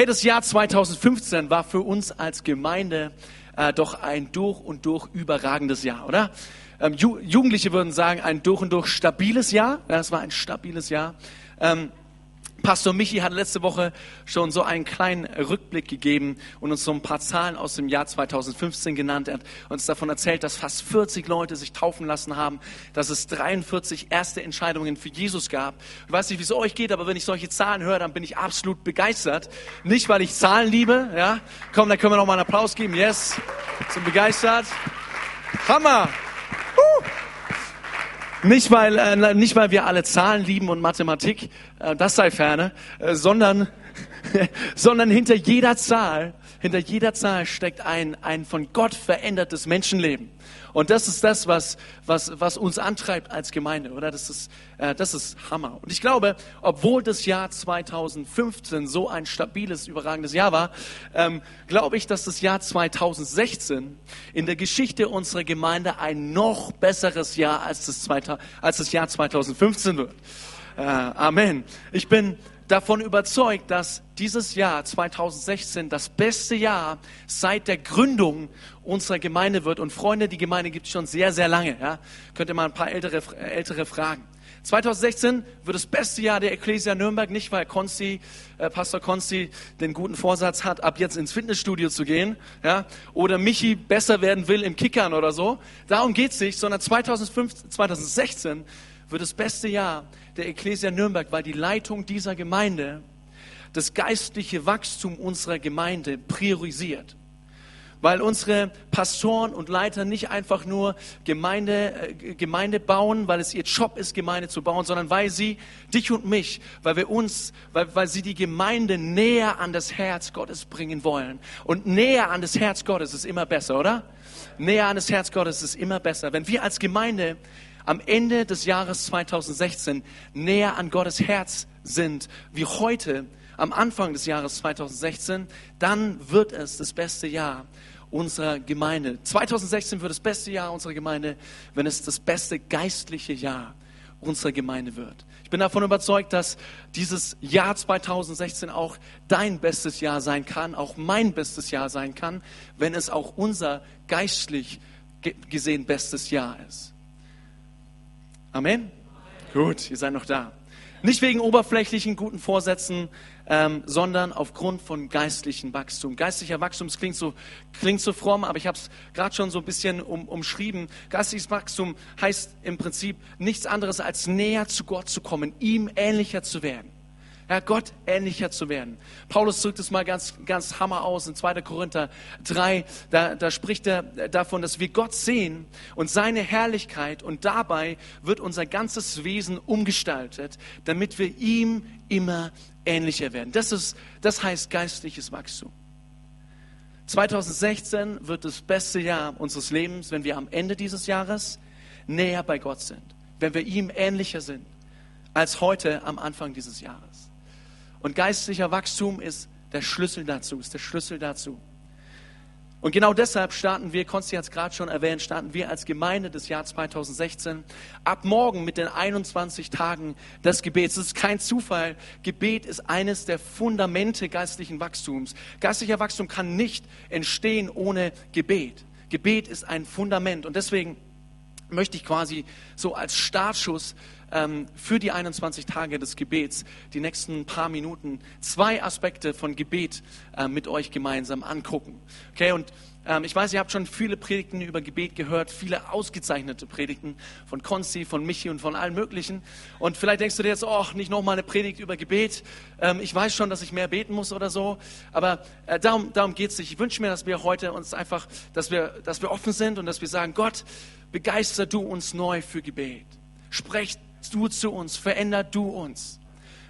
Hey, das Jahr 2015 war für uns als Gemeinde äh, doch ein durch und durch überragendes Jahr, oder? Ähm, Ju Jugendliche würden sagen, ein durch und durch stabiles Jahr. Ja, es war ein stabiles Jahr. Ähm, Pastor Michi hat letzte Woche schon so einen kleinen Rückblick gegeben und uns so ein paar Zahlen aus dem Jahr 2015 genannt. Er hat uns davon erzählt, dass fast 40 Leute sich taufen lassen haben, dass es 43 erste Entscheidungen für Jesus gab. Ich weiß nicht, wie es euch geht, aber wenn ich solche Zahlen höre, dann bin ich absolut begeistert. Nicht, weil ich Zahlen liebe, ja. Komm, dann können wir noch mal einen Applaus geben. Yes. Sind begeistert. Hammer. Uh. Nicht weil, äh, nicht weil wir alle Zahlen lieben und Mathematik, äh, das sei ferne, äh, sondern, sondern hinter jeder Zahl, hinter jeder Zahl steckt ein, ein von Gott verändertes Menschenleben. Und das ist das, was, was, was uns antreibt als Gemeinde, oder? Das ist, äh, das ist Hammer. Und ich glaube, obwohl das Jahr 2015 so ein stabiles, überragendes Jahr war, ähm, glaube ich, dass das Jahr 2016 in der Geschichte unserer Gemeinde ein noch besseres Jahr als das, als das Jahr 2015 wird. Äh, Amen. Ich bin davon überzeugt, dass dieses Jahr 2016 das beste Jahr seit der Gründung unserer Gemeinde wird. Und Freunde, die Gemeinde gibt es schon sehr, sehr lange. Ja? Könnt ihr mal ein paar ältere, ältere fragen. 2016 wird das beste Jahr der Ecclesia Nürnberg, nicht weil Konsti, äh, Pastor Konsti den guten Vorsatz hat, ab jetzt ins Fitnessstudio zu gehen, ja, oder Michi besser werden will im Kickern oder so. Darum geht's nicht, sondern 2015, 2016 wird das beste Jahr der Ecclesia Nürnberg, weil die Leitung dieser Gemeinde das geistliche Wachstum unserer Gemeinde priorisiert. Weil unsere Pastoren und Leiter nicht einfach nur Gemeinde, äh, Gemeinde bauen, weil es ihr Job ist, Gemeinde zu bauen, sondern weil sie, dich und mich, weil wir uns, weil, weil sie die Gemeinde näher an das Herz Gottes bringen wollen. Und näher an das Herz Gottes ist immer besser, oder? Näher an das Herz Gottes ist immer besser. Wenn wir als Gemeinde am Ende des Jahres 2016 näher an Gottes Herz sind wie heute am Anfang des Jahres 2016, dann wird es das beste Jahr unserer Gemeinde. 2016 wird das beste Jahr unserer Gemeinde, wenn es das beste geistliche Jahr unserer Gemeinde wird. Ich bin davon überzeugt, dass dieses Jahr 2016 auch dein bestes Jahr sein kann, auch mein bestes Jahr sein kann, wenn es auch unser geistlich gesehen bestes Jahr ist. Amen? Gut, ihr seid noch da. Nicht wegen oberflächlichen guten Vorsätzen, ähm, sondern aufgrund von geistlichem Wachstum. Geistlicher Wachstum klingt so, klingt so fromm, aber ich habe es gerade schon so ein bisschen um, umschrieben. Geistliches Wachstum heißt im Prinzip nichts anderes als näher zu Gott zu kommen, ihm ähnlicher zu werden ja, Gott ähnlicher zu werden. Paulus drückt es mal ganz, ganz hammer aus in 2. Korinther 3. Da, da spricht er davon, dass wir Gott sehen und seine Herrlichkeit und dabei wird unser ganzes Wesen umgestaltet, damit wir ihm immer ähnlicher werden. Das, ist, das heißt geistliches Wachstum. 2016 wird das beste Jahr unseres Lebens, wenn wir am Ende dieses Jahres näher bei Gott sind, wenn wir ihm ähnlicher sind als heute am Anfang dieses Jahres. Und geistlicher Wachstum ist der Schlüssel dazu, ist der Schlüssel dazu. Und genau deshalb starten wir, Konsti hat es gerade schon erwähnt, starten wir als Gemeinde des Jahr 2016 ab morgen mit den 21 Tagen des Gebets. Es ist kein Zufall. Gebet ist eines der Fundamente geistlichen Wachstums. Geistlicher Wachstum kann nicht entstehen ohne Gebet. Gebet ist ein Fundament. Und deswegen möchte ich quasi so als Startschuss ähm, für die 21 Tage des Gebets die nächsten paar Minuten zwei Aspekte von Gebet äh, mit euch gemeinsam angucken. Okay, und ähm, ich weiß, ihr habt schon viele Predigten über Gebet gehört, viele ausgezeichnete Predigten von Konzi, von Michi und von allen möglichen. Und vielleicht denkst du dir jetzt, oh, nicht nochmal eine Predigt über Gebet. Ähm, ich weiß schon, dass ich mehr beten muss oder so. Aber äh, darum, darum geht es nicht. Ich wünsche mir, dass wir heute uns einfach, dass wir, dass wir offen sind und dass wir sagen, Gott, begeister du uns neu für Gebet. Sprecht du zu uns, veränder du uns.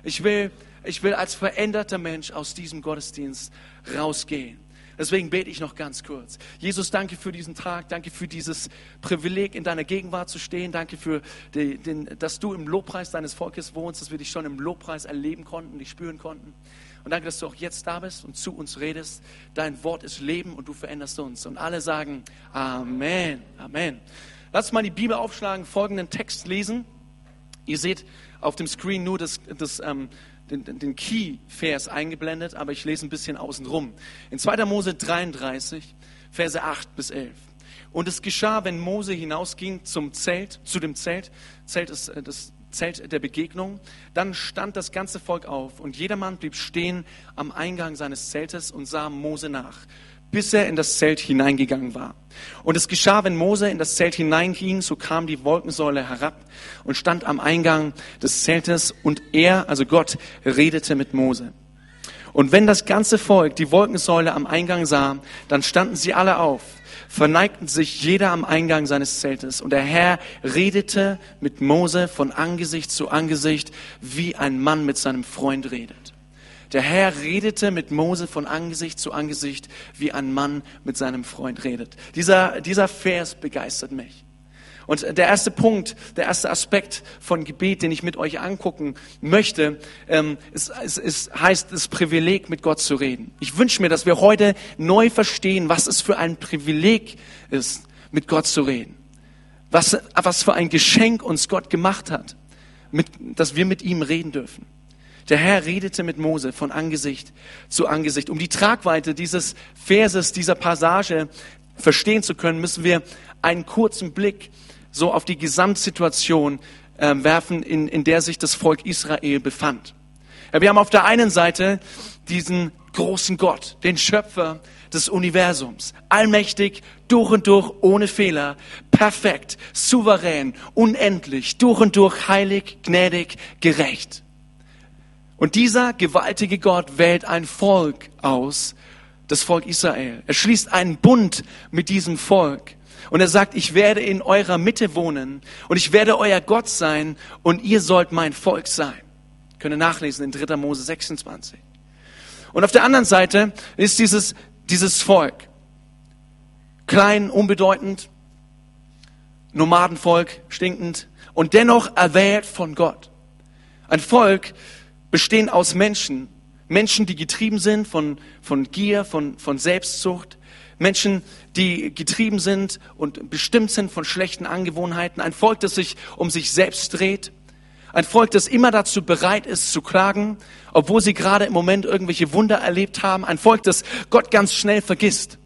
Ich will, ich will als veränderter Mensch aus diesem Gottesdienst rausgehen. Deswegen bete ich noch ganz kurz. Jesus, danke für diesen Tag, danke für dieses Privileg, in deiner Gegenwart zu stehen. Danke für die, den, dass du im Lobpreis deines Volkes wohnst, dass wir dich schon im Lobpreis erleben konnten, dich spüren konnten. Und danke, dass du auch jetzt da bist und zu uns redest. Dein Wort ist Leben und du veränderst uns. Und alle sagen Amen. Amen. Lass mal die Bibel aufschlagen, folgenden Text lesen. Ihr seht auf dem Screen nur das, das, ähm, den, den Key-Vers eingeblendet, aber ich lese ein bisschen außen rum. In 2. Mose 33, Verse 8 bis 11. Und es geschah, wenn Mose hinausging zum Zelt, zu dem Zelt, Zelt ist äh, das Zelt der Begegnung, dann stand das ganze Volk auf und jedermann blieb stehen am Eingang seines Zeltes und sah Mose nach, bis er in das Zelt hineingegangen war. Und es geschah, wenn Mose in das Zelt hineinging, so kam die Wolkensäule herab und stand am Eingang des Zeltes und er, also Gott, redete mit Mose. Und wenn das ganze Volk die Wolkensäule am Eingang sah, dann standen sie alle auf verneigten sich jeder am Eingang seines Zeltes. Und der Herr redete mit Mose von Angesicht zu Angesicht, wie ein Mann mit seinem Freund redet. Der Herr redete mit Mose von Angesicht zu Angesicht, wie ein Mann mit seinem Freund redet. Dieser, dieser Vers begeistert mich. Und der erste Punkt, der erste Aspekt von Gebet, den ich mit euch angucken möchte, ähm, ist, ist, ist, heißt das Privileg, mit Gott zu reden. Ich wünsche mir, dass wir heute neu verstehen, was es für ein Privileg ist, mit Gott zu reden. Was, was für ein Geschenk uns Gott gemacht hat, mit, dass wir mit ihm reden dürfen. Der Herr redete mit Mose von Angesicht zu Angesicht. Um die Tragweite dieses Verses, dieser Passage verstehen zu können, müssen wir einen kurzen Blick so auf die Gesamtsituation äh, werfen, in, in der sich das Volk Israel befand. Ja, wir haben auf der einen Seite diesen großen Gott, den Schöpfer des Universums, allmächtig, durch und durch, ohne Fehler, perfekt, souverän, unendlich, durch und durch, heilig, gnädig, gerecht. Und dieser gewaltige Gott wählt ein Volk aus, das Volk Israel. Er schließt einen Bund mit diesem Volk. Und er sagt, ich werde in eurer Mitte wohnen und ich werde euer Gott sein und ihr sollt mein Volk sein. Könnt ihr nachlesen in 3. Mose 26. Und auf der anderen Seite ist dieses, dieses Volk klein, unbedeutend, Nomadenvolk, stinkend und dennoch erwählt von Gott. Ein Volk bestehend aus Menschen, Menschen, die getrieben sind von, von Gier, von, von Selbstzucht, Menschen, die getrieben sind und bestimmt sind von schlechten Angewohnheiten. Ein Volk, das sich um sich selbst dreht. Ein Volk, das immer dazu bereit ist zu klagen, obwohl sie gerade im Moment irgendwelche Wunder erlebt haben. Ein Volk, das Gott ganz schnell vergisst.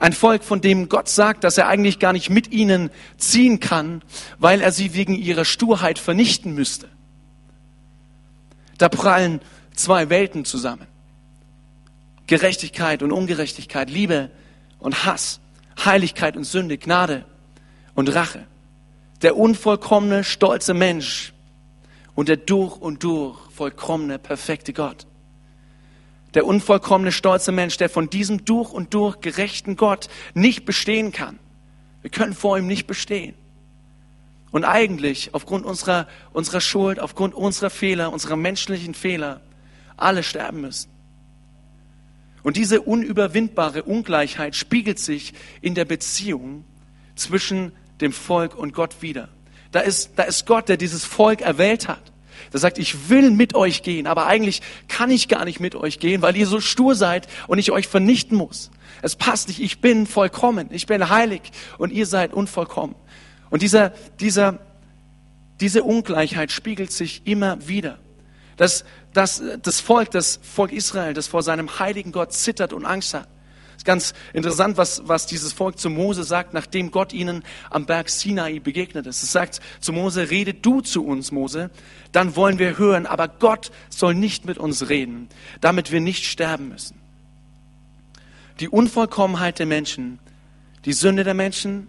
Ein Volk, von dem Gott sagt, dass er eigentlich gar nicht mit ihnen ziehen kann, weil er sie wegen ihrer Sturheit vernichten müsste. Da prallen zwei Welten zusammen. Gerechtigkeit und Ungerechtigkeit, Liebe und Hass, Heiligkeit und Sünde, Gnade und Rache. Der unvollkommene, stolze Mensch und der durch und durch vollkommene, perfekte Gott. Der unvollkommene, stolze Mensch, der von diesem durch und durch gerechten Gott nicht bestehen kann. Wir können vor ihm nicht bestehen. Und eigentlich, aufgrund unserer, unserer Schuld, aufgrund unserer Fehler, unserer menschlichen Fehler, alle sterben müssen. Und diese unüberwindbare Ungleichheit spiegelt sich in der Beziehung zwischen dem Volk und Gott wieder. Da ist, da ist Gott, der dieses Volk erwählt hat. Der sagt, ich will mit euch gehen, aber eigentlich kann ich gar nicht mit euch gehen, weil ihr so stur seid und ich euch vernichten muss. Es passt nicht, ich bin vollkommen, ich bin heilig und ihr seid unvollkommen. Und dieser, dieser, diese Ungleichheit spiegelt sich immer wieder. Das, das, das Volk, das Volk Israel, das vor seinem heiligen Gott zittert und Angst hat. Es ist ganz interessant, was, was dieses Volk zu Mose sagt, nachdem Gott ihnen am Berg Sinai begegnet ist. Es sagt zu Mose, rede du zu uns, Mose, dann wollen wir hören, aber Gott soll nicht mit uns reden, damit wir nicht sterben müssen. Die Unvollkommenheit der Menschen, die Sünde der Menschen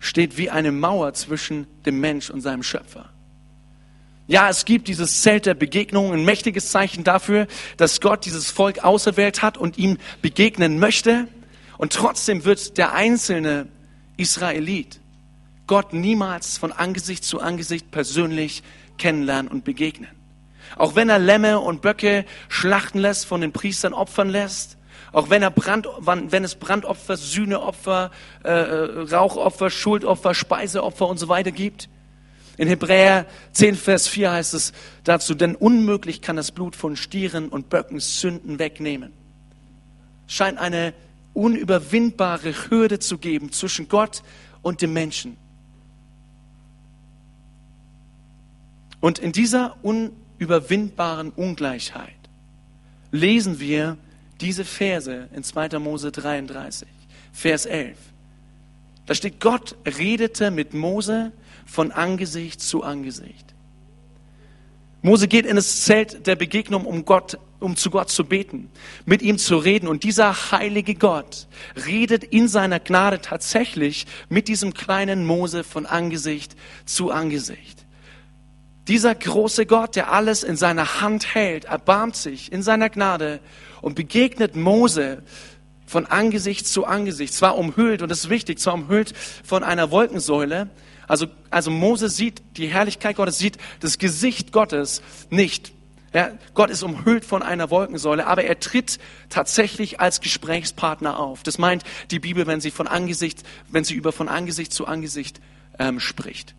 steht wie eine Mauer zwischen dem Mensch und seinem Schöpfer. Ja, es gibt dieses Zelt der Begegnung, ein mächtiges Zeichen dafür, dass Gott dieses Volk auserwählt hat und ihm begegnen möchte. Und trotzdem wird der einzelne Israelit Gott niemals von Angesicht zu Angesicht persönlich kennenlernen und begegnen. Auch wenn er Lämme und Böcke schlachten lässt, von den Priestern opfern lässt, auch wenn, er Brand, wenn es Brandopfer, Sühneopfer, äh, äh Rauchopfer, Schuldopfer, Speiseopfer und so weiter gibt, in Hebräer 10, Vers 4 heißt es dazu, denn unmöglich kann das Blut von Stieren und Böcken Sünden wegnehmen. Scheint eine unüberwindbare Hürde zu geben zwischen Gott und dem Menschen. Und in dieser unüberwindbaren Ungleichheit lesen wir diese Verse in 2. Mose 33, Vers 11. Da steht, Gott redete mit Mose von Angesicht zu Angesicht. Mose geht in das Zelt der Begegnung, um Gott, um zu Gott zu beten, mit ihm zu reden. Und dieser heilige Gott redet in seiner Gnade tatsächlich mit diesem kleinen Mose von Angesicht zu Angesicht. Dieser große Gott, der alles in seiner Hand hält, erbarmt sich in seiner Gnade und begegnet Mose von Angesicht zu Angesicht. Zwar umhüllt, und das ist wichtig, zwar umhüllt von einer Wolkensäule, also, also Mose sieht die Herrlichkeit Gottes, sieht das Gesicht Gottes nicht. Ja, Gott ist umhüllt von einer Wolkensäule, aber er tritt tatsächlich als Gesprächspartner auf. Das meint die Bibel, wenn sie von Angesicht, wenn sie über von Angesicht zu Angesicht ähm, spricht.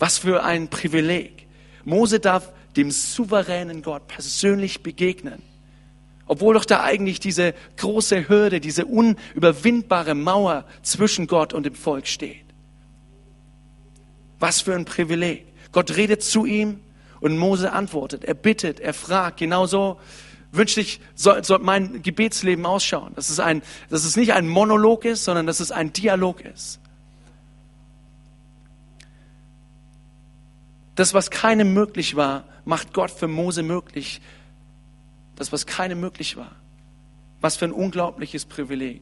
Was für ein Privileg. Mose darf dem souveränen Gott persönlich begegnen. Obwohl doch da eigentlich diese große Hürde, diese unüberwindbare Mauer zwischen Gott und dem Volk steht. Was für ein Privileg. Gott redet zu ihm und Mose antwortet. Er bittet, er fragt. Genauso wünschte ich, soll, soll mein Gebetsleben ausschauen. Dass es, ein, dass es nicht ein Monolog ist, sondern dass es ein Dialog ist. Das, was keinem möglich war, macht Gott für Mose möglich. Das, was keinem möglich war. Was für ein unglaubliches Privileg.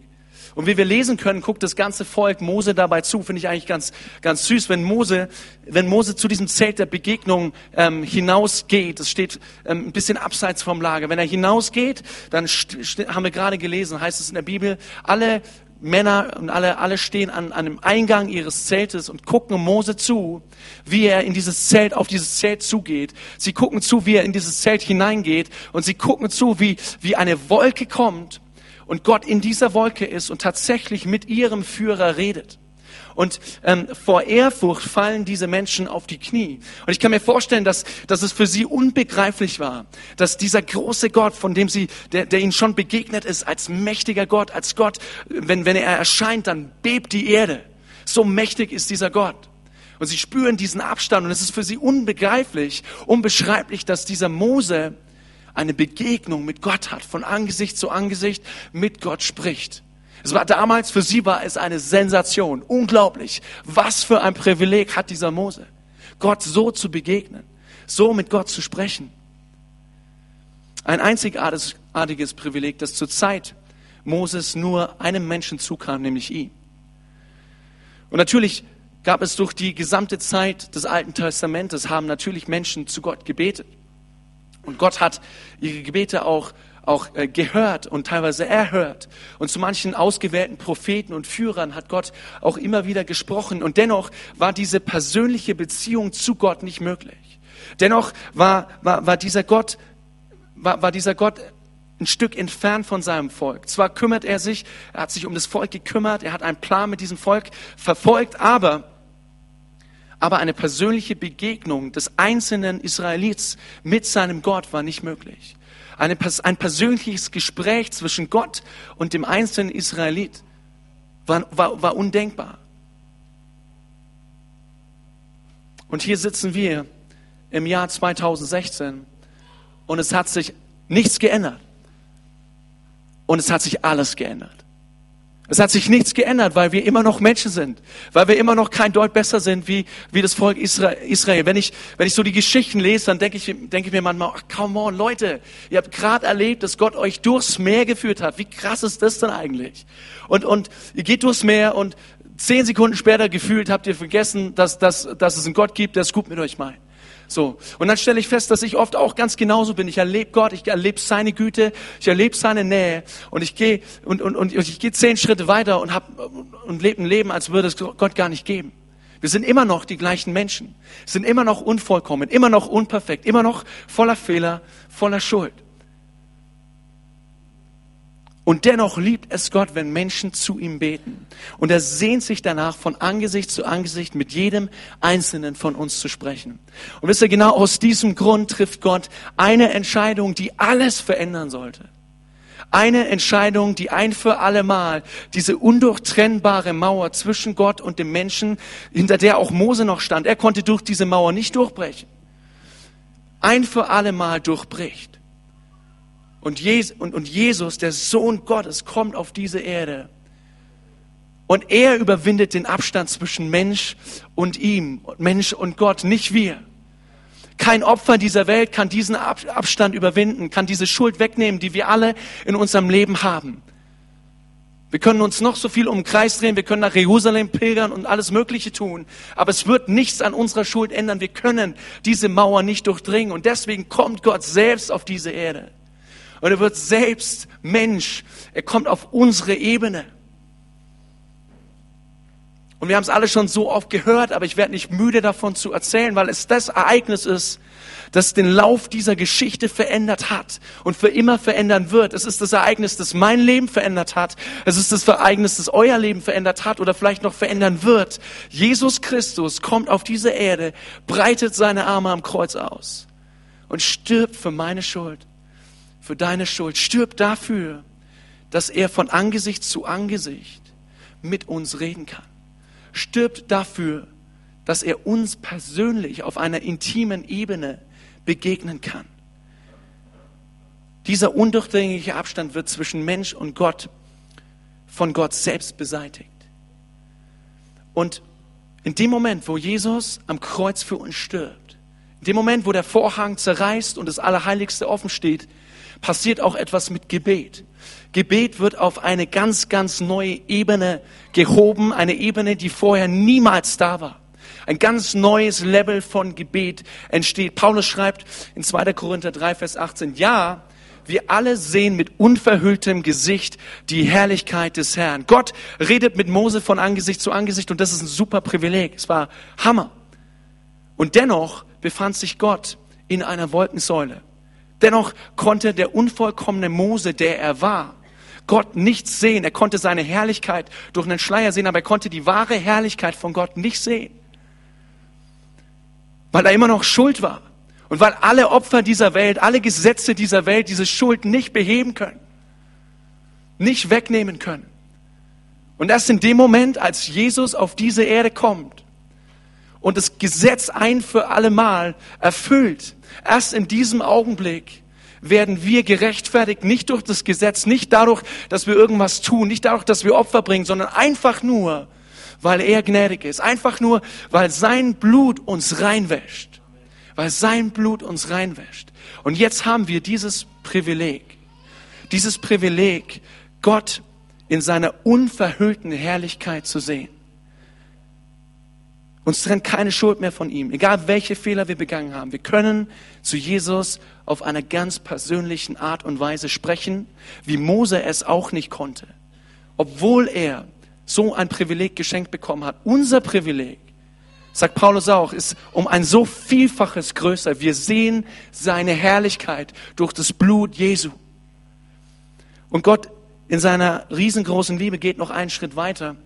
Und wie wir lesen können, guckt das ganze Volk Mose dabei zu. Finde ich eigentlich ganz, ganz süß, wenn Mose, wenn Mose zu diesem Zelt der Begegnung ähm, hinausgeht. Das steht ähm, ein bisschen abseits vom Lager. Wenn er hinausgeht, dann haben wir gerade gelesen, heißt es in der Bibel, alle Männer und alle, alle stehen an, an dem Eingang ihres Zeltes und gucken Mose zu, wie er in dieses Zelt, auf dieses Zelt zugeht. Sie gucken zu, wie er in dieses Zelt hineingeht und sie gucken zu, wie, wie eine Wolke kommt und Gott in dieser Wolke ist und tatsächlich mit ihrem Führer redet. Und ähm, vor Ehrfurcht fallen diese Menschen auf die Knie. Und ich kann mir vorstellen, dass, dass es für sie unbegreiflich war, dass dieser große Gott, von dem sie, der, der ihnen schon begegnet ist, als mächtiger Gott, als Gott, wenn, wenn er erscheint, dann bebt die Erde. So mächtig ist dieser Gott. Und sie spüren diesen Abstand und es ist für sie unbegreiflich, unbeschreiblich, dass dieser Mose eine Begegnung mit Gott hat, von Angesicht zu Angesicht mit Gott spricht. Es war damals, für sie war es eine Sensation. Unglaublich. Was für ein Privileg hat dieser Mose, Gott so zu begegnen, so mit Gott zu sprechen. Ein einzigartiges Privileg, das zur Zeit Moses nur einem Menschen zukam, nämlich ihm. Und natürlich gab es durch die gesamte Zeit des Alten Testamentes, haben natürlich Menschen zu Gott gebetet. Und Gott hat ihre Gebete auch, auch äh, gehört und teilweise erhört. Und zu manchen ausgewählten Propheten und Führern hat Gott auch immer wieder gesprochen. Und dennoch war diese persönliche Beziehung zu Gott nicht möglich. Dennoch war, war, war dieser Gott, war, war dieser Gott ein Stück entfernt von seinem Volk. Zwar kümmert er sich, er hat sich um das Volk gekümmert, er hat einen Plan mit diesem Volk verfolgt, aber aber eine persönliche Begegnung des einzelnen Israelits mit seinem Gott war nicht möglich. Eine, ein persönliches Gespräch zwischen Gott und dem einzelnen Israelit war, war, war undenkbar. Und hier sitzen wir im Jahr 2016 und es hat sich nichts geändert. Und es hat sich alles geändert. Es hat sich nichts geändert, weil wir immer noch Menschen sind, weil wir immer noch kein Deut besser sind wie, wie das Volk Israel. Wenn ich, wenn ich so die Geschichten lese, dann denke ich, denke ich mir manchmal, ach, come on, Leute, ihr habt gerade erlebt, dass Gott euch durchs Meer geführt hat. Wie krass ist das denn eigentlich? Und, und ihr geht durchs Meer und zehn Sekunden später gefühlt habt ihr vergessen, dass, dass, dass es einen Gott gibt, der es gut mit euch meint. So. Und dann stelle ich fest, dass ich oft auch ganz genauso bin. Ich erlebe Gott, ich erlebe seine Güte, ich erlebe seine Nähe und ich gehe und, und, und ich gehe zehn Schritte weiter und hab, und lebe ein Leben, als würde es Gott gar nicht geben. Wir sind immer noch die gleichen Menschen, sind immer noch unvollkommen, immer noch unperfekt, immer noch voller Fehler, voller Schuld. Und dennoch liebt es Gott, wenn Menschen zu ihm beten. Und er sehnt sich danach, von Angesicht zu Angesicht mit jedem Einzelnen von uns zu sprechen. Und wisst ihr, genau aus diesem Grund trifft Gott eine Entscheidung, die alles verändern sollte. Eine Entscheidung, die ein für alle Mal diese undurchtrennbare Mauer zwischen Gott und dem Menschen, hinter der auch Mose noch stand, er konnte durch diese Mauer nicht durchbrechen. ein für alle Mal durchbricht. Und, Jesus, der Sohn Gottes, kommt auf diese Erde. Und er überwindet den Abstand zwischen Mensch und ihm, Mensch und Gott, nicht wir. Kein Opfer dieser Welt kann diesen Abstand überwinden, kann diese Schuld wegnehmen, die wir alle in unserem Leben haben. Wir können uns noch so viel um den Kreis drehen, wir können nach Jerusalem pilgern und alles Mögliche tun, aber es wird nichts an unserer Schuld ändern. Wir können diese Mauer nicht durchdringen und deswegen kommt Gott selbst auf diese Erde. Und er wird selbst Mensch. Er kommt auf unsere Ebene. Und wir haben es alle schon so oft gehört, aber ich werde nicht müde davon zu erzählen, weil es das Ereignis ist, das den Lauf dieser Geschichte verändert hat und für immer verändern wird. Es ist das Ereignis, das mein Leben verändert hat. Es ist das Ereignis, das euer Leben verändert hat oder vielleicht noch verändern wird. Jesus Christus kommt auf diese Erde, breitet seine Arme am Kreuz aus und stirbt für meine Schuld, für deine Schuld, stirbt dafür, dass er von Angesicht zu Angesicht mit uns reden kann. Stirbt dafür, dass er uns persönlich auf einer intimen Ebene begegnen kann. Dieser undurchdringliche Abstand wird zwischen Mensch und Gott von Gott selbst beseitigt. Und in dem Moment, wo Jesus am Kreuz für uns stirbt, in dem Moment, wo der Vorhang zerreißt und das Allerheiligste offen steht, passiert auch etwas mit Gebet. Gebet wird auf eine ganz, ganz neue Ebene gehoben, eine Ebene, die vorher niemals da war. Ein ganz neues Level von Gebet entsteht. Paulus schreibt in 2. Korinther 3, Vers 18, ja, wir alle sehen mit unverhülltem Gesicht die Herrlichkeit des Herrn. Gott redet mit Mose von Angesicht zu Angesicht und das ist ein super Privileg. Es war Hammer. Und dennoch befand sich Gott in einer Wolkensäule. Dennoch konnte der unvollkommene Mose, der er war, Gott nichts sehen. Er konnte seine Herrlichkeit durch einen Schleier sehen, aber er konnte die wahre Herrlichkeit von Gott nicht sehen weil er immer noch schuld war und weil alle Opfer dieser Welt, alle Gesetze dieser Welt diese Schuld nicht beheben können, nicht wegnehmen können. Und erst in dem Moment, als Jesus auf diese Erde kommt und das Gesetz ein für alle Mal erfüllt, erst in diesem Augenblick werden wir gerechtfertigt, nicht durch das Gesetz, nicht dadurch, dass wir irgendwas tun, nicht dadurch, dass wir Opfer bringen, sondern einfach nur, weil er gnädig ist. Einfach nur, weil sein Blut uns reinwäscht. Weil sein Blut uns reinwäscht. Und jetzt haben wir dieses Privileg. Dieses Privileg, Gott in seiner unverhüllten Herrlichkeit zu sehen. Uns trennt keine Schuld mehr von ihm, egal welche Fehler wir begangen haben. Wir können zu Jesus auf einer ganz persönlichen Art und Weise sprechen, wie Mose es auch nicht konnte. Obwohl er so ein Privileg geschenkt bekommen hat. Unser Privileg, sagt Paulus auch, ist um ein so Vielfaches größer. Wir sehen seine Herrlichkeit durch das Blut Jesu. Und Gott in seiner riesengroßen Liebe geht noch einen Schritt weiter.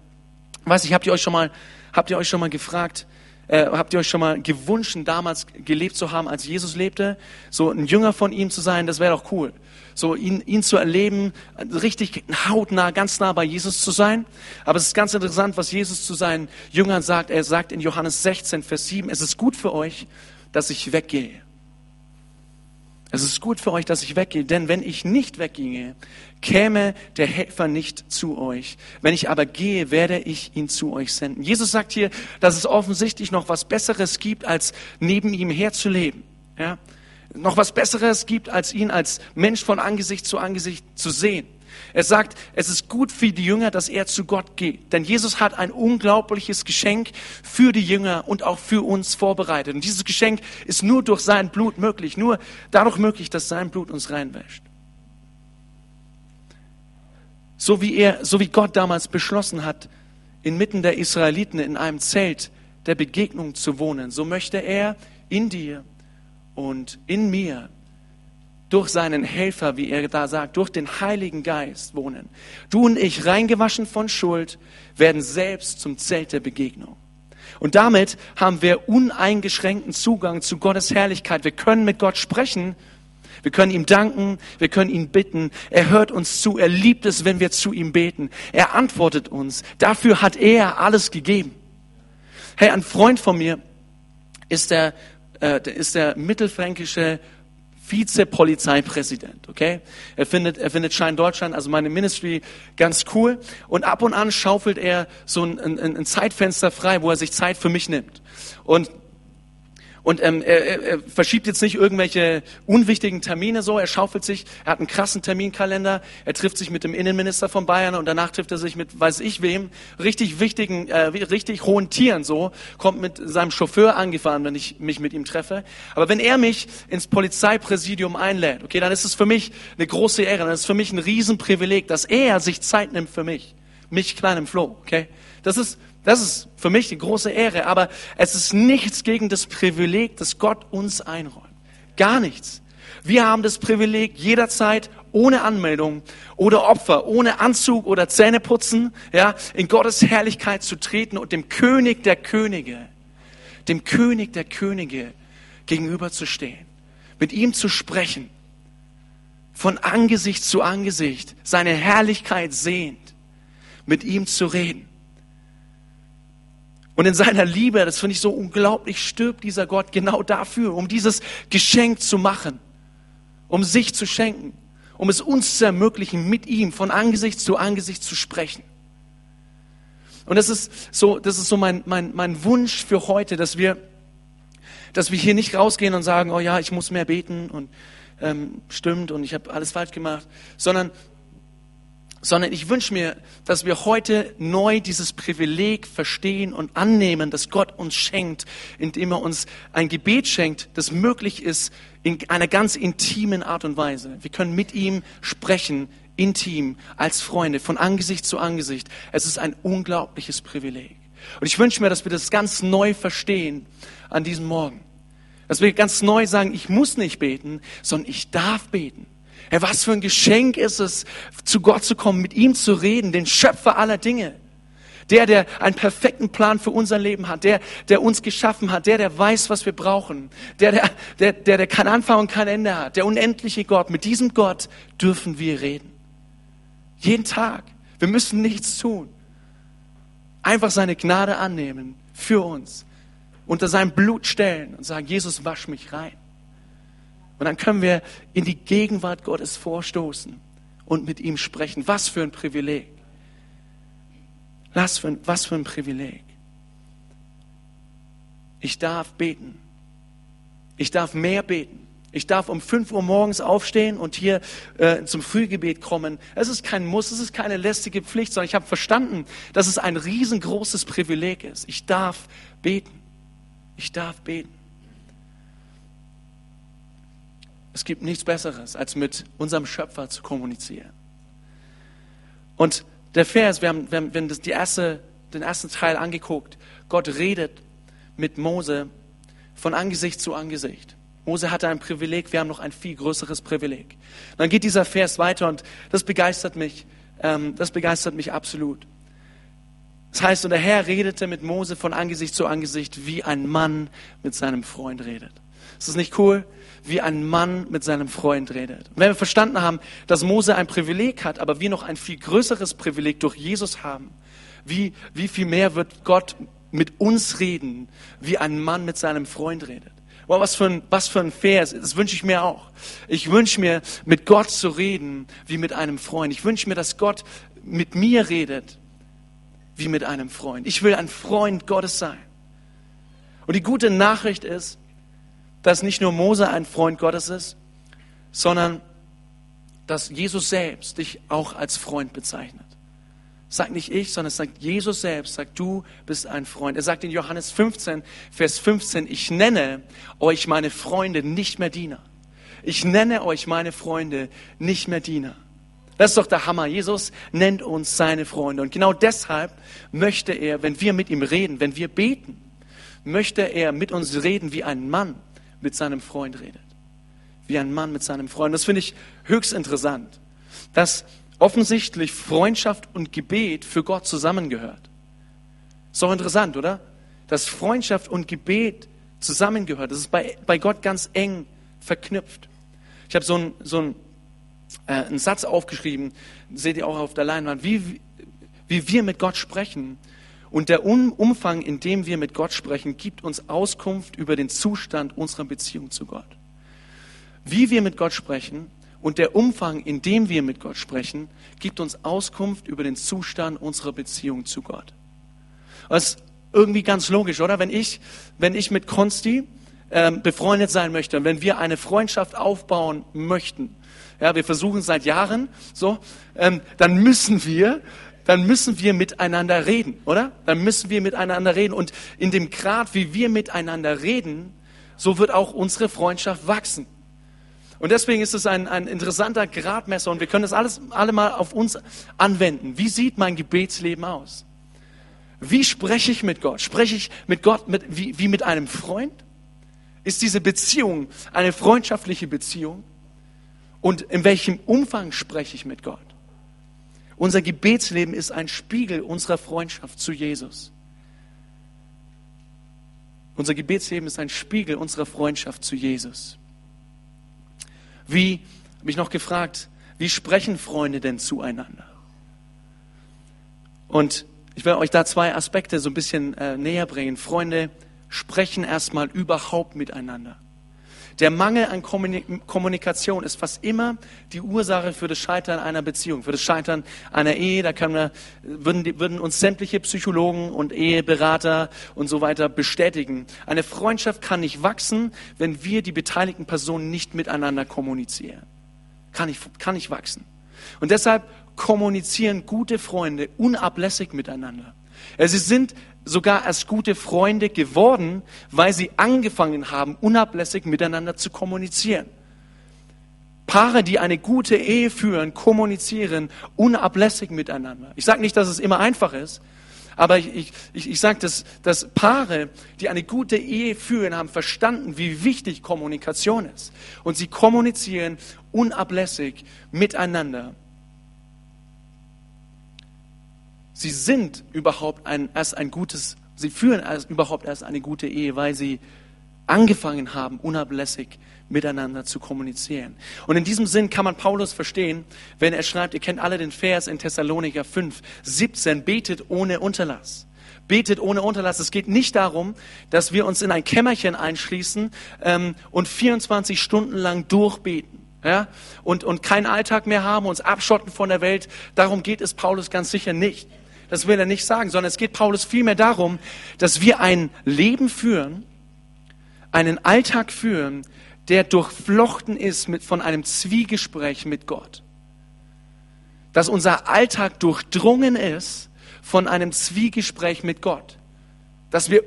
Weiß ich, habt ihr euch schon mal, habt ihr euch schon mal gefragt, äh, habt ihr euch schon mal gewünscht, damals gelebt zu haben, als Jesus lebte? So ein Jünger von ihm zu sein, das wäre doch cool so ihn, ihn zu erleben, richtig hautnah, ganz nah bei Jesus zu sein. Aber es ist ganz interessant, was Jesus zu seinen Jüngern sagt. Er sagt in Johannes 16, Vers 7, es ist gut für euch, dass ich weggehe. Es ist gut für euch, dass ich weggehe, denn wenn ich nicht wegginge, käme der Helfer nicht zu euch. Wenn ich aber gehe, werde ich ihn zu euch senden. Jesus sagt hier, dass es offensichtlich noch was Besseres gibt, als neben ihm herzuleben. Ja? noch was Besseres gibt, als ihn als Mensch von Angesicht zu Angesicht zu sehen. Er sagt, es ist gut für die Jünger, dass er zu Gott geht. Denn Jesus hat ein unglaubliches Geschenk für die Jünger und auch für uns vorbereitet. Und dieses Geschenk ist nur durch sein Blut möglich, nur dadurch möglich, dass sein Blut uns reinwäscht. So wie er, so wie Gott damals beschlossen hat, inmitten der Israeliten in einem Zelt der Begegnung zu wohnen, so möchte er in dir und in mir durch seinen Helfer, wie er da sagt, durch den Heiligen Geist wohnen. Du und ich, reingewaschen von Schuld, werden selbst zum Zelt der Begegnung. Und damit haben wir uneingeschränkten Zugang zu Gottes Herrlichkeit. Wir können mit Gott sprechen. Wir können ihm danken. Wir können ihn bitten. Er hört uns zu. Er liebt es, wenn wir zu ihm beten. Er antwortet uns. Dafür hat er alles gegeben. Hey, ein Freund von mir ist der äh, ist der mittelfränkische Vizepolizeipräsident, okay? Er findet, er findet Schein Deutschland, also meine Ministry, ganz cool. Und ab und an schaufelt er so ein, ein, ein Zeitfenster frei, wo er sich Zeit für mich nimmt. Und und ähm, er, er, er verschiebt jetzt nicht irgendwelche unwichtigen Termine so, er schaufelt sich, er hat einen krassen Terminkalender, er trifft sich mit dem Innenminister von Bayern und danach trifft er sich mit weiß ich wem, richtig wichtigen, äh, richtig hohen Tieren so, kommt mit seinem Chauffeur angefahren, wenn ich mich mit ihm treffe. Aber wenn er mich ins Polizeipräsidium einlädt, okay, dann ist es für mich eine große Ehre, dann ist es für mich ein Riesenprivileg, dass er sich Zeit nimmt für mich, mich kleinem Flo, okay? Das ist das ist für mich die große Ehre, aber es ist nichts gegen das Privileg, das Gott uns einräumt. Gar nichts. Wir haben das Privileg, jederzeit ohne Anmeldung oder Opfer, ohne Anzug oder Zähneputzen, ja, in Gottes Herrlichkeit zu treten und dem König der Könige, dem König der Könige gegenüberzustehen, mit ihm zu sprechen, von Angesicht zu Angesicht, seine Herrlichkeit sehend, mit ihm zu reden. Und in seiner Liebe, das finde ich so unglaublich, stirbt dieser Gott genau dafür, um dieses Geschenk zu machen, um sich zu schenken, um es uns zu ermöglichen, mit ihm von Angesicht zu Angesicht zu sprechen. Und das ist so, das ist so mein, mein, mein Wunsch für heute, dass wir, dass wir hier nicht rausgehen und sagen, oh ja, ich muss mehr beten und ähm, stimmt und ich habe alles falsch gemacht, sondern sondern ich wünsche mir, dass wir heute neu dieses Privileg verstehen und annehmen, das Gott uns schenkt, indem er uns ein Gebet schenkt, das möglich ist in einer ganz intimen Art und Weise. Wir können mit ihm sprechen, intim, als Freunde, von Angesicht zu Angesicht. Es ist ein unglaubliches Privileg. Und ich wünsche mir, dass wir das ganz neu verstehen an diesem Morgen. Dass wir ganz neu sagen, ich muss nicht beten, sondern ich darf beten. Hey, was für ein Geschenk ist es, zu Gott zu kommen, mit ihm zu reden, den Schöpfer aller Dinge. Der, der einen perfekten Plan für unser Leben hat, der, der uns geschaffen hat, der, der weiß, was wir brauchen, der, der, der, der, der kein Anfang und kein Ende hat, der unendliche Gott. Mit diesem Gott dürfen wir reden. Jeden Tag. Wir müssen nichts tun. Einfach seine Gnade annehmen für uns, unter sein Blut stellen und sagen, Jesus, wasch mich rein. Und dann können wir in die Gegenwart Gottes vorstoßen und mit ihm sprechen. Was für ein Privileg. Was für ein, was für ein Privileg. Ich darf beten. Ich darf mehr beten. Ich darf um 5 Uhr morgens aufstehen und hier äh, zum Frühgebet kommen. Es ist kein Muss, es ist keine lästige Pflicht, sondern ich habe verstanden, dass es ein riesengroßes Privileg ist. Ich darf beten. Ich darf beten. Es gibt nichts Besseres, als mit unserem Schöpfer zu kommunizieren. Und der Vers, wir haben, wir haben, das, erste, den ersten Teil angeguckt. Gott redet mit Mose von Angesicht zu Angesicht. Mose hatte ein Privileg, wir haben noch ein viel größeres Privileg. Und dann geht dieser Vers weiter und das begeistert mich, ähm, das begeistert mich absolut. Das heißt, und der Herr redete mit Mose von Angesicht zu Angesicht, wie ein Mann mit seinem Freund redet. Ist das nicht cool? Wie ein Mann mit seinem Freund redet. Und wenn wir verstanden haben, dass Mose ein Privileg hat, aber wir noch ein viel größeres Privileg durch Jesus haben, wie, wie viel mehr wird Gott mit uns reden, wie ein Mann mit seinem Freund redet. Wow, was für ein, was für ein Vers. Das wünsche ich mir auch. Ich wünsche mir, mit Gott zu reden, wie mit einem Freund. Ich wünsche mir, dass Gott mit mir redet, wie mit einem Freund. Ich will ein Freund Gottes sein. Und die gute Nachricht ist, dass nicht nur Mose ein Freund Gottes ist, sondern dass Jesus selbst dich auch als Freund bezeichnet. Sagt nicht ich, sondern es sagt Jesus selbst, sagt du bist ein Freund. Er sagt in Johannes 15, Vers 15, ich nenne euch meine Freunde nicht mehr Diener. Ich nenne euch meine Freunde nicht mehr Diener. Das ist doch der Hammer. Jesus nennt uns seine Freunde. Und genau deshalb möchte er, wenn wir mit ihm reden, wenn wir beten, möchte er mit uns reden wie ein Mann, mit seinem Freund redet. Wie ein Mann mit seinem Freund. Das finde ich höchst interessant, dass offensichtlich Freundschaft und Gebet für Gott zusammengehört. Ist doch interessant, oder? Dass Freundschaft und Gebet zusammengehört. Das ist bei, bei Gott ganz eng verknüpft. Ich habe so einen so äh, Satz aufgeschrieben, seht ihr auch auf der Leinwand, wie, wie wir mit Gott sprechen Und der Umfang, in dem wir mit Gott sprechen, gibt uns Auskunft über den Zustand unserer Beziehung zu Gott. Wie wir mit Gott sprechen und der Umfang, in dem wir mit Gott sprechen, gibt uns Auskunft über den Zustand unserer Beziehung zu Gott. Das ist irgendwie ganz logisch, oder? Wenn ich, wenn ich mit Konsti ähm, befreundet sein möchte und wenn wir eine Freundschaft aufbauen möchten, ja, wir versuchen seit Jahren, so, ähm, dann müssen wir dann müssen wir miteinander reden, oder? Dann müssen wir miteinander reden. Und in dem Grad, wie wir miteinander reden, so wird auch unsere Freundschaft wachsen. Und deswegen ist es ein, ein interessanter Gradmesser und wir können das alles alle mal auf uns anwenden. Wie sieht mein Gebetsleben aus? Wie spreche ich mit Gott? Spreche ich mit Gott mit, wie, wie mit einem Freund? Ist diese Beziehung eine freundschaftliche Beziehung? Und in welchem Umfang spreche ich mit Gott? Unser Gebetsleben ist ein Spiegel unserer Freundschaft zu Jesus. Unser Gebetsleben ist ein Spiegel unserer Freundschaft zu Jesus. Wie, habe ich noch gefragt, wie sprechen Freunde denn zueinander? Und ich will euch da zwei Aspekte so ein bisschen äh, näher bringen. Freunde sprechen erstmal überhaupt miteinander. Der Mangel an Kommunikation ist fast immer die Ursache für das Scheitern einer Beziehung, für das Scheitern einer Ehe. Da können wir, würden, würden uns sämtliche Psychologen und Eheberater und so weiter bestätigen. Eine Freundschaft kann nicht wachsen, wenn wir die beteiligten Personen nicht miteinander kommunizieren. Kann nicht, kann nicht wachsen. Und deshalb kommunizieren gute Freunde unablässig miteinander. Sie sind sogar als gute Freunde geworden, weil sie angefangen haben, unablässig miteinander zu kommunizieren. Paare, die eine gute Ehe führen, kommunizieren unablässig miteinander. Ich sage nicht, dass es immer einfach ist, aber ich, ich, ich sage, dass, dass Paare, die eine gute Ehe führen, haben verstanden, wie wichtig Kommunikation ist. Und sie kommunizieren unablässig miteinander. Sie sind überhaupt ein, erst ein gutes, sie führen erst, überhaupt erst eine gute Ehe, weil sie angefangen haben, unablässig miteinander zu kommunizieren. Und in diesem Sinn kann man Paulus verstehen, wenn er schreibt, ihr kennt alle den Vers in Thessaloniker 5, 17, betet ohne Unterlass. Betet ohne Unterlass. Es geht nicht darum, dass wir uns in ein Kämmerchen einschließen ähm, und 24 Stunden lang durchbeten. Ja, und, und keinen Alltag mehr haben, uns abschotten von der Welt. Darum geht es Paulus ganz sicher nicht. Das will er nicht sagen, sondern es geht Paulus vielmehr darum, dass wir ein Leben führen, einen Alltag führen, der durchflochten ist mit, von einem Zwiegespräch mit Gott. Dass unser Alltag durchdrungen ist von einem Zwiegespräch mit Gott. Dass wir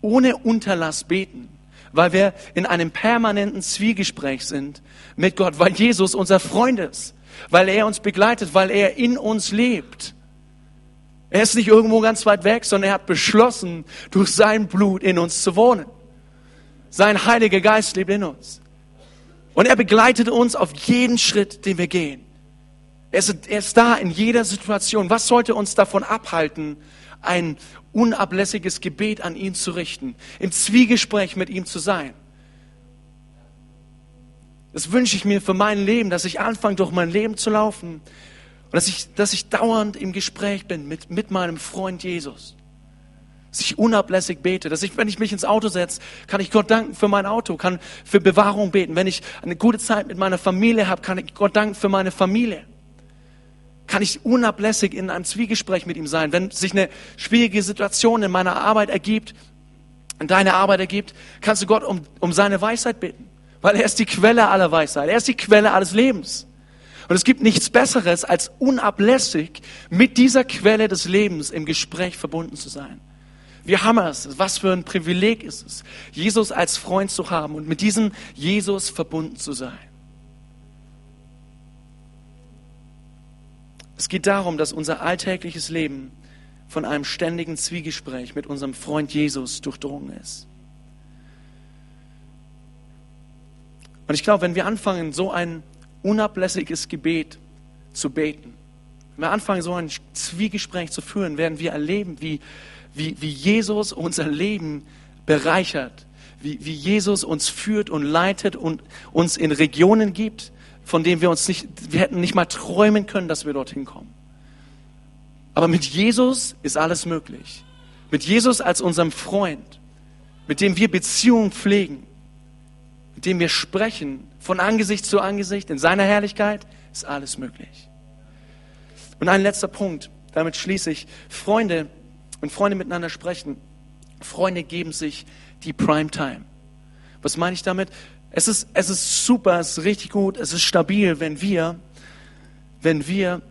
ohne Unterlass beten, weil wir in einem permanenten Zwiegespräch sind mit Gott, weil Jesus unser Freund ist, weil er uns begleitet, weil er in uns lebt. Er ist nicht irgendwo ganz weit weg, sondern er hat beschlossen, durch sein Blut in uns zu wohnen. Sein Heiliger Geist lebt in uns. Und er begleitet uns auf jeden Schritt, den wir gehen. Er ist, er ist da in jeder Situation. Was sollte uns davon abhalten, ein unablässiges Gebet an ihn zu richten, im Zwiegespräch mit ihm zu sein? Das wünsche ich mir für mein Leben, dass ich anfange, durch mein Leben zu laufen und dass ich, dass ich dauernd im Gespräch bin mit, mit meinem Freund Jesus. Dass ich unablässig bete. Dass ich, wenn ich mich ins Auto setze, kann ich Gott danken für mein Auto, kann für Bewahrung beten. Wenn ich eine gute Zeit mit meiner Familie habe, kann ich Gott danken für meine Familie. Kann ich unablässig in einem Zwiegespräch mit ihm sein. Wenn sich eine schwierige Situation in meiner Arbeit ergibt, in deiner Arbeit ergibt, kannst du Gott um, um seine Weisheit bitten. Weil er ist die Quelle aller Weisheit. Er ist die Quelle alles Lebens. Und es gibt nichts Besseres, als unablässig mit dieser Quelle des Lebens im Gespräch verbunden zu sein. Wie hammer es, was für ein Privileg ist es, Jesus als Freund zu haben und mit diesem Jesus verbunden zu sein. Es geht darum, dass unser alltägliches Leben von einem ständigen Zwiegespräch mit unserem Freund Jesus durchdrungen ist. Und ich glaube, wenn wir anfangen, so ein unablässiges Gebet zu beten. Wenn wir anfangen, so ein Zwiegespräch zu führen, werden wir erleben, wie, wie, wie Jesus unser Leben bereichert, wie, wie Jesus uns führt und leitet und uns in Regionen gibt, von denen wir uns nicht, wir hätten nicht mal träumen können, dass wir dorthin kommen. Aber mit Jesus ist alles möglich. Mit Jesus als unserem Freund, mit dem wir Beziehungen pflegen, mit dem wir sprechen, von Angesicht zu Angesicht, in seiner Herrlichkeit, ist alles möglich. Und ein letzter Punkt, damit schließe ich. Freunde und Freunde miteinander sprechen. Freunde geben sich die Primetime. Was meine ich damit? Es ist, es ist super, es ist richtig gut, es ist stabil, wenn wir, wenn wir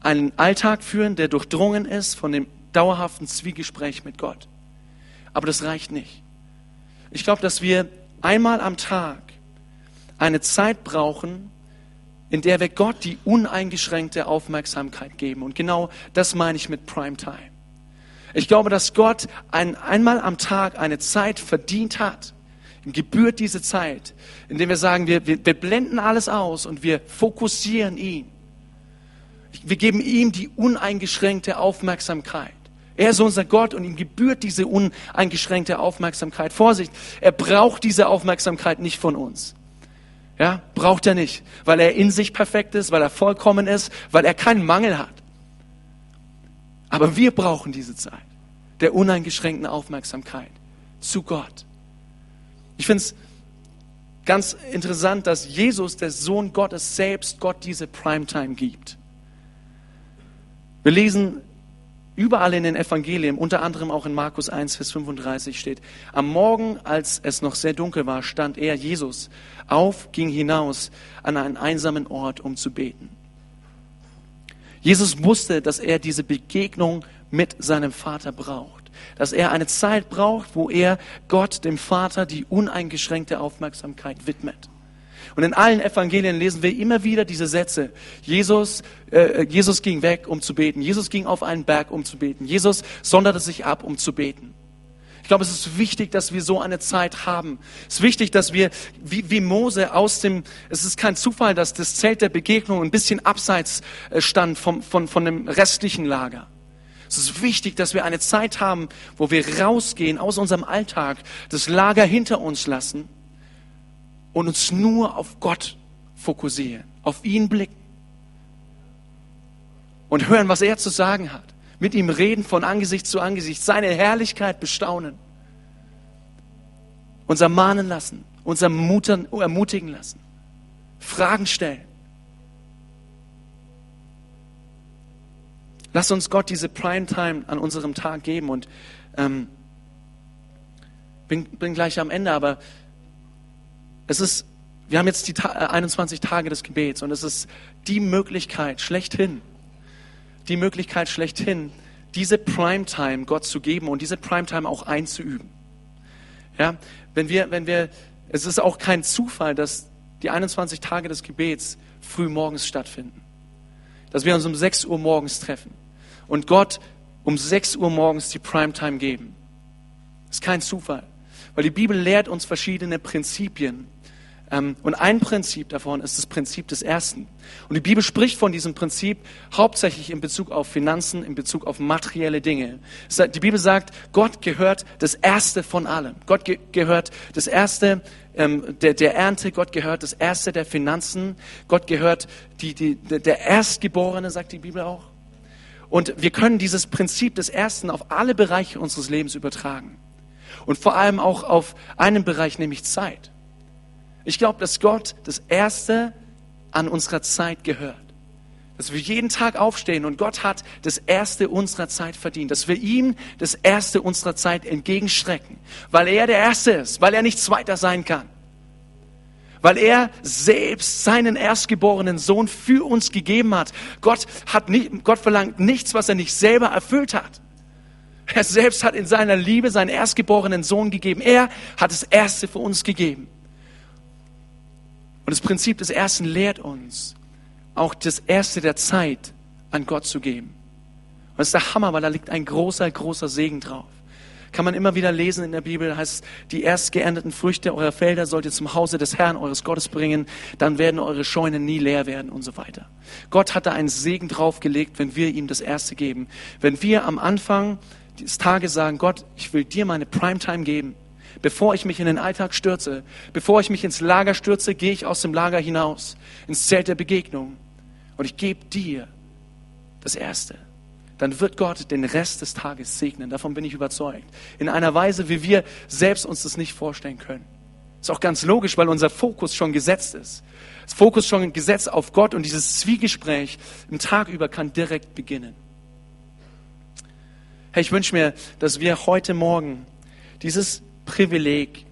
einen Alltag führen, der durchdrungen ist von dem dauerhaften Zwiegespräch mit Gott. Aber das reicht nicht. Ich glaube, dass wir einmal am Tag eine Zeit brauchen, in der wir Gott die uneingeschränkte Aufmerksamkeit geben. Und genau das meine ich mit Primetime. Ich glaube, dass Gott ein, einmal am Tag eine Zeit verdient hat. Ihm gebührt diese Zeit, in der wir sagen, wir, wir, wir blenden alles aus und wir fokussieren ihn. Wir geben ihm die uneingeschränkte Aufmerksamkeit. Er ist unser Gott und ihm gebührt diese uneingeschränkte Aufmerksamkeit. Vorsicht, er braucht diese Aufmerksamkeit nicht von uns. Ja, braucht er nicht, weil er in sich perfekt ist, weil er vollkommen ist, weil er keinen Mangel hat. Aber wir brauchen diese Zeit der uneingeschränkten Aufmerksamkeit zu Gott. Ich finde es ganz interessant, dass Jesus, der Sohn Gottes, selbst Gott diese Primetime gibt. Wir lesen überall in den Evangelien, unter anderem auch in Markus 1, Vers 35 steht, am Morgen, als es noch sehr dunkel war, stand er, Jesus, auf, ging hinaus an einen einsamen Ort, um zu beten. Jesus wusste, dass er diese Begegnung mit seinem Vater braucht. Dass er eine Zeit braucht, wo er Gott, dem Vater, die uneingeschränkte Aufmerksamkeit widmet. Und in allen Evangelien lesen wir immer wieder diese Sätze. Jesus, äh, Jesus ging weg, um zu beten. Jesus ging auf einen Berg, um zu beten. Jesus sonderte sich ab, um zu beten. Ich glaube, es ist wichtig, dass wir so eine Zeit haben. Es ist wichtig, dass wir, wie, wie Mose aus dem, es ist kein Zufall, dass das Zelt der Begegnung ein bisschen abseits äh, stand vom, von, von dem restlichen Lager. Es ist wichtig, dass wir eine Zeit haben, wo wir rausgehen aus unserem Alltag, das Lager hinter uns lassen und uns nur auf Gott fokussieren, auf ihn blicken und hören, was er zu sagen hat. Mit ihm reden von Angesicht zu Angesicht, seine Herrlichkeit bestaunen, uns ermahnen lassen, uns ermutigen lassen, Fragen stellen. Lass uns Gott diese Primetime an unserem Tag geben und ähm, bin, bin gleich am Ende, aber es ist, wir haben jetzt die Ta 21 äh, Tage des Gebets und es ist die Möglichkeit schlechthin, die Möglichkeit schlechthin, diese Primetime Gott zu geben und diese Primetime auch einzuüben. Ja, wenn wir, wenn wir, es ist auch kein Zufall, dass die 21 Tage des Gebets früh morgens stattfinden. Dass wir uns um 6 Uhr morgens treffen und Gott um 6 Uhr morgens die Primetime geben. Das ist kein Zufall, weil die Bibel lehrt uns verschiedene Prinzipien. Ähm, und ein Prinzip davon ist das Prinzip des Ersten. Und die Bibel spricht von diesem Prinzip hauptsächlich in Bezug auf Finanzen, in Bezug auf materielle Dinge. Die Bibel sagt, Gott gehört das Erste von allem. Gott gehört das Erste ähm, der, der Ernte, Gott gehört das Erste der Finanzen, Gott gehört die, die, der Erstgeborene, sagt die Bibel auch. Und wir können dieses Prinzip des Ersten auf alle Bereiche unseres Lebens übertragen. Und vor allem auch auf einen Bereich, nämlich Zeit. Ich glaube, dass Gott das Erste an unserer Zeit gehört. Dass wir jeden Tag aufstehen und Gott hat das Erste unserer Zeit verdient. Dass wir ihm das Erste unserer Zeit entgegenstrecken. Weil er der Erste ist, weil er nichts weiter sein kann weil er selbst seinen erstgeborenen Sohn für uns gegeben hat. Gott hat nicht, Gott verlangt nichts, was er nicht selber erfüllt hat. Er selbst hat in seiner Liebe seinen erstgeborenen Sohn gegeben. Er hat das Erste für uns gegeben. Und das Prinzip des Ersten lehrt uns, auch das Erste der Zeit an Gott zu geben. Und das ist der Hammer, weil da liegt ein großer, großer Segen drauf kann man immer wieder lesen in der Bibel, heißt, die erst geernteten Früchte eurer Felder sollt ihr zum Hause des Herrn, eures Gottes bringen, dann werden eure Scheunen nie leer werden und so weiter. Gott hat da einen Segen draufgelegt, wenn wir ihm das Erste geben. Wenn wir am Anfang des Tages sagen, Gott, ich will dir meine Primetime geben, bevor ich mich in den Alltag stürze, bevor ich mich ins Lager stürze, gehe ich aus dem Lager hinaus, ins Zelt der Begegnung und ich gebe dir das Erste dann wird Gott den Rest des Tages segnen. Davon bin ich überzeugt. In einer Weise, wie wir selbst uns das nicht vorstellen können. Ist auch ganz logisch, weil unser Fokus schon gesetzt ist. Das Fokus schon gesetzt auf Gott und dieses Zwiegespräch im Tag über kann direkt beginnen. Hey, ich wünsche mir, dass wir heute Morgen dieses Privileg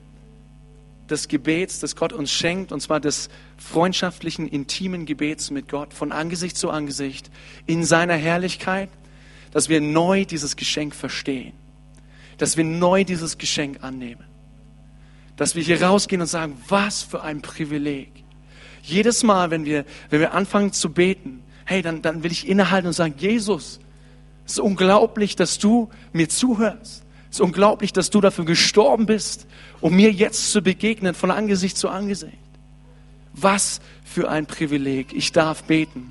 des Gebets, das Gott uns schenkt, und zwar des freundschaftlichen, intimen Gebets mit Gott von Angesicht zu Angesicht in seiner Herrlichkeit, dass wir neu dieses Geschenk verstehen, dass wir neu dieses Geschenk annehmen, dass wir hier rausgehen und sagen, was für ein Privileg. Jedes Mal, wenn wir, wenn wir anfangen zu beten, hey, dann, dann will ich innehalten und sagen, Jesus, es ist unglaublich, dass du mir zuhörst. Es ist unglaublich, dass du dafür gestorben bist, um mir jetzt zu begegnen, von Angesicht zu Angesicht. Was für ein Privileg. Ich darf beten.